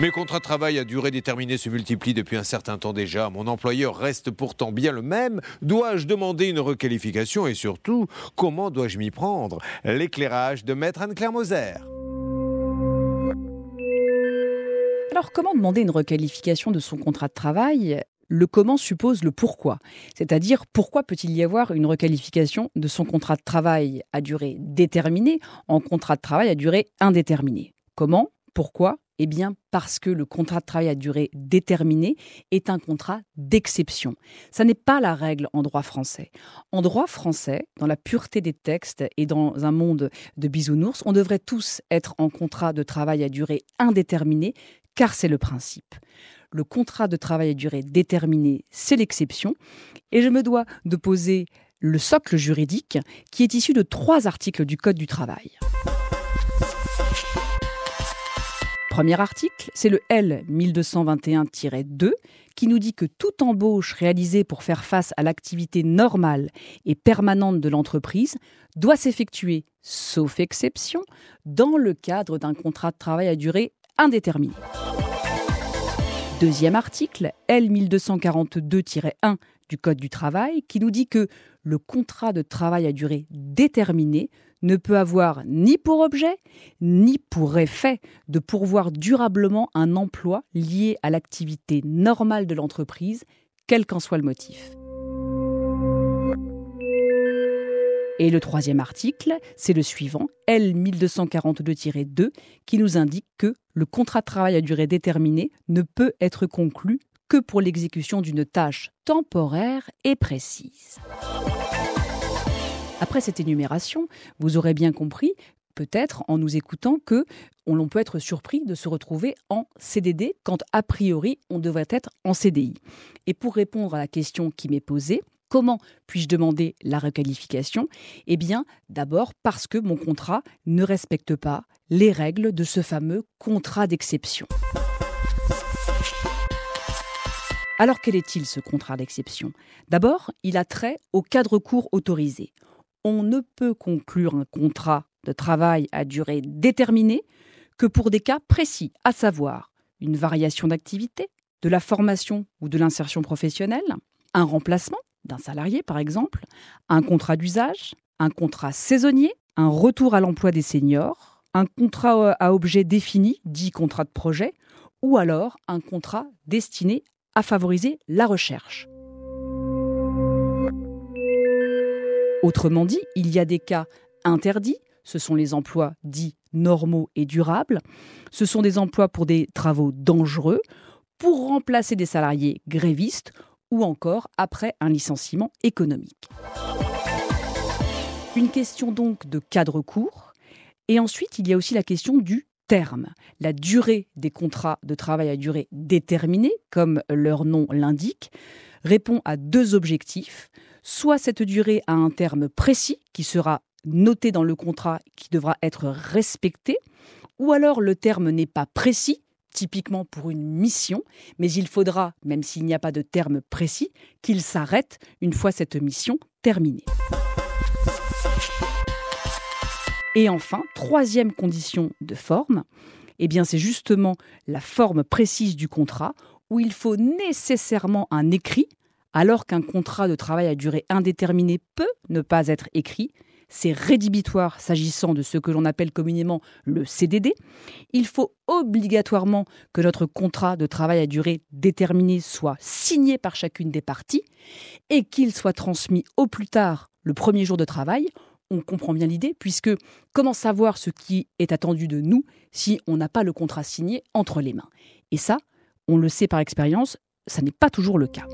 Mes contrats de travail à durée déterminée se multiplient depuis un certain temps déjà. Mon employeur reste pourtant bien le même. Dois-je demander une requalification et surtout, comment dois-je m'y prendre? L'éclairage de Maître Anne-Claire Moser. Alors, comment demander une requalification de son contrat de travail? Le comment suppose le pourquoi. C'est-à-dire, pourquoi peut-il y avoir une requalification de son contrat de travail à durée déterminée en contrat de travail à durée indéterminée? Comment? Pourquoi? Eh bien, parce que le contrat de travail à durée déterminée est un contrat d'exception. Ça n'est pas la règle en droit français. En droit français, dans la pureté des textes et dans un monde de bisounours, on devrait tous être en contrat de travail à durée indéterminée, car c'est le principe le contrat de travail à durée déterminée, c'est l'exception. Et je me dois de poser le socle juridique qui est issu de trois articles du Code du travail. Premier article, c'est le L 1221-2 qui nous dit que toute embauche réalisée pour faire face à l'activité normale et permanente de l'entreprise doit s'effectuer, sauf exception, dans le cadre d'un contrat de travail à durée indéterminée. Deuxième article, L 1242-1 du Code du travail, qui nous dit que le contrat de travail à durée déterminée ne peut avoir ni pour objet, ni pour effet de pourvoir durablement un emploi lié à l'activité normale de l'entreprise, quel qu'en soit le motif. Et le troisième article, c'est le suivant, L 1242-2, qui nous indique que le contrat de travail à durée déterminée ne peut être conclu que pour l'exécution d'une tâche temporaire et précise. Après cette énumération, vous aurez bien compris peut-être en nous écoutant que on peut être surpris de se retrouver en CDD quand a priori on devrait être en CDI. Et pour répondre à la question qui m'est posée, comment puis-je demander la requalification? Eh bien, d'abord parce que mon contrat ne respecte pas les règles de ce fameux contrat d'exception. Alors quel est-il ce contrat d'exception? D'abord, il a trait au cadre court autorisé on ne peut conclure un contrat de travail à durée déterminée que pour des cas précis, à savoir une variation d'activité, de la formation ou de l'insertion professionnelle, un remplacement d'un salarié par exemple, un contrat d'usage, un contrat saisonnier, un retour à l'emploi des seniors, un contrat à objet défini, dit contrat de projet, ou alors un contrat destiné à favoriser la recherche. Autrement dit, il y a des cas interdits, ce sont les emplois dits normaux et durables, ce sont des emplois pour des travaux dangereux, pour remplacer des salariés grévistes ou encore après un licenciement économique. Une question donc de cadre court, et ensuite il y a aussi la question du terme. La durée des contrats de travail à durée déterminée, comme leur nom l'indique, répond à deux objectifs soit cette durée a un terme précis qui sera noté dans le contrat, qui devra être respecté, ou alors le terme n'est pas précis, typiquement pour une mission, mais il faudra, même s'il n'y a pas de terme précis, qu'il s'arrête une fois cette mission terminée. Et enfin, troisième condition de forme, eh bien c'est justement la forme précise du contrat où il faut nécessairement un écrit alors qu'un contrat de travail à durée indéterminée peut ne pas être écrit, c'est rédhibitoire s'agissant de ce que l'on appelle communément le CDD. Il faut obligatoirement que notre contrat de travail à durée déterminée soit signé par chacune des parties et qu'il soit transmis au plus tard le premier jour de travail. On comprend bien l'idée, puisque comment savoir ce qui est attendu de nous si on n'a pas le contrat signé entre les mains? Et ça, on le sait par expérience, ça n'est pas toujours le cas.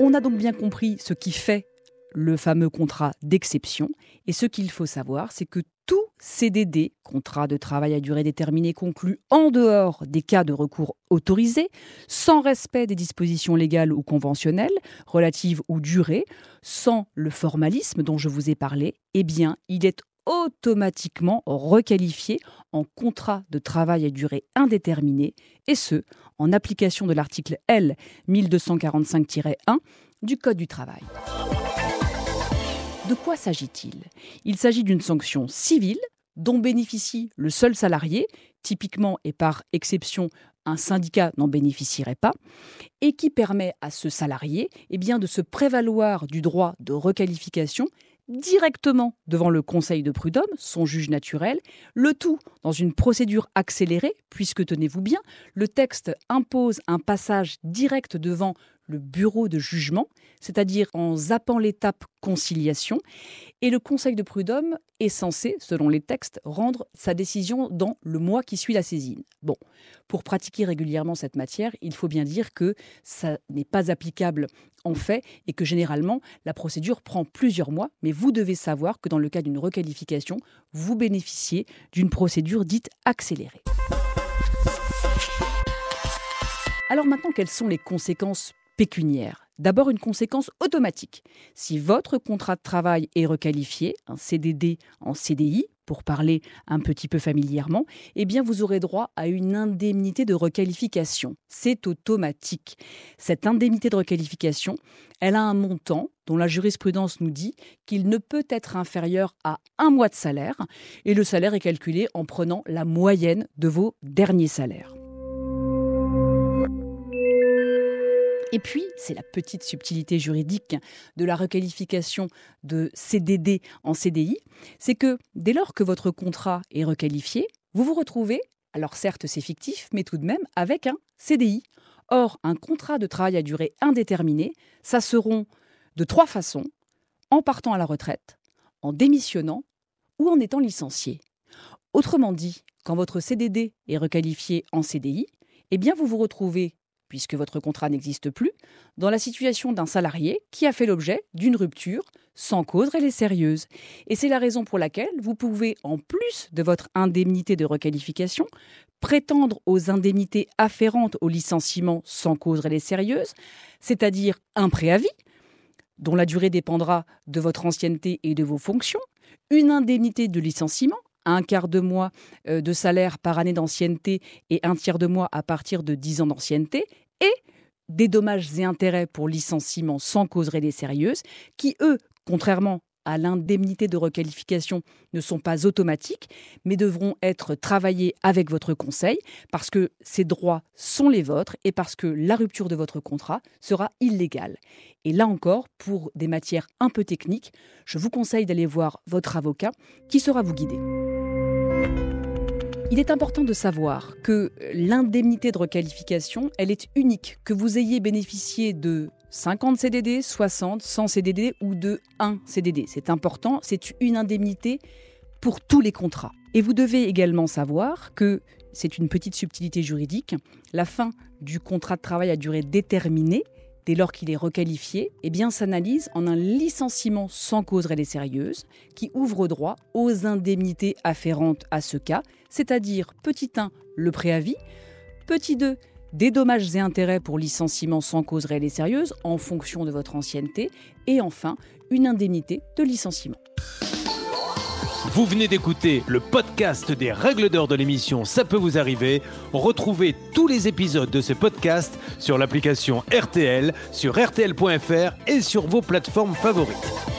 On a donc bien compris ce qui fait le fameux contrat d'exception. Et ce qu'il faut savoir, c'est que tout CDD, contrat de travail à durée déterminée conclu en dehors des cas de recours autorisés, sans respect des dispositions légales ou conventionnelles relatives aux durées, sans le formalisme dont je vous ai parlé, eh bien, il est automatiquement requalifié en contrat de travail à durée indéterminée, et ce, en application de l'article L 1245-1 du Code du travail. De quoi s'agit-il? Il s'agit d'une sanction civile dont bénéficie le seul salarié, typiquement et par exception un syndicat n'en bénéficierait pas, et qui permet à ce salarié eh de se prévaloir du droit de requalification directement devant le Conseil de prud'homme, son juge naturel, le tout dans une procédure accélérée, puisque tenez-vous bien, le texte impose un passage direct devant le bureau de jugement, c'est-à-dire en zappant l'étape conciliation, et le Conseil de prud'homme est censé, selon les textes, rendre sa décision dans le mois qui suit la saisine. Bon, pour pratiquer régulièrement cette matière, il faut bien dire que ça n'est pas applicable en fait et que généralement la procédure prend plusieurs mois, mais vous devez savoir que dans le cas d'une requalification, vous bénéficiez d'une procédure dite accélérée. Alors maintenant, quelles sont les conséquences pécuniaire. D'abord une conséquence automatique. Si votre contrat de travail est requalifié, un CDD en CDI, pour parler un petit peu familièrement, eh vous aurez droit à une indemnité de requalification. C'est automatique. Cette indemnité de requalification, elle a un montant dont la jurisprudence nous dit qu'il ne peut être inférieur à un mois de salaire, et le salaire est calculé en prenant la moyenne de vos derniers salaires. Et puis, c'est la petite subtilité juridique de la requalification de CDD en CDI, c'est que dès lors que votre contrat est requalifié, vous vous retrouvez, alors certes c'est fictif, mais tout de même avec un CDI. Or, un contrat de travail à durée indéterminée, ça seront de trois façons, en partant à la retraite, en démissionnant ou en étant licencié. Autrement dit, quand votre CDD est requalifié en CDI, eh bien vous vous retrouvez puisque votre contrat n'existe plus, dans la situation d'un salarié qui a fait l'objet d'une rupture sans cause elle est sérieuse. Et c'est la raison pour laquelle vous pouvez, en plus de votre indemnité de requalification, prétendre aux indemnités afférentes au licenciement sans cause elle est sérieuse, c'est-à-dire un préavis, dont la durée dépendra de votre ancienneté et de vos fonctions, une indemnité de licenciement, un quart de mois euh, de salaire par année d'ancienneté et un tiers de mois à partir de 10 ans d'ancienneté, et des dommages et intérêts pour licenciement sans cause réelle sérieuse, qui, eux, contrairement à l'indemnité de requalification ne sont pas automatiques, mais devront être travaillés avec votre conseil parce que ces droits sont les vôtres et parce que la rupture de votre contrat sera illégale. Et là encore, pour des matières un peu techniques, je vous conseille d'aller voir votre avocat qui sera vous guider. Il est important de savoir que l'indemnité de requalification, elle est unique, que vous ayez bénéficié de 50 CDD, 60, 100 CDD ou de 1 CDD. C'est important, c'est une indemnité pour tous les contrats. Et vous devez également savoir que c'est une petite subtilité juridique, la fin du contrat de travail à durée déterminée dès lors qu'il est requalifié, eh bien s'analyse en un licenciement sans cause réelle et sérieuse qui ouvre droit aux indemnités afférentes à ce cas, c'est-à-dire petit 1 le préavis, petit 2 des dommages et intérêts pour licenciement sans cause réelle et sérieuse en fonction de votre ancienneté et enfin une indemnité de licenciement. Vous venez d'écouter le podcast des règles d'or de l'émission Ça peut vous arriver. Retrouvez tous les épisodes de ce podcast sur l'application RTL, sur rtl.fr et sur vos plateformes favorites.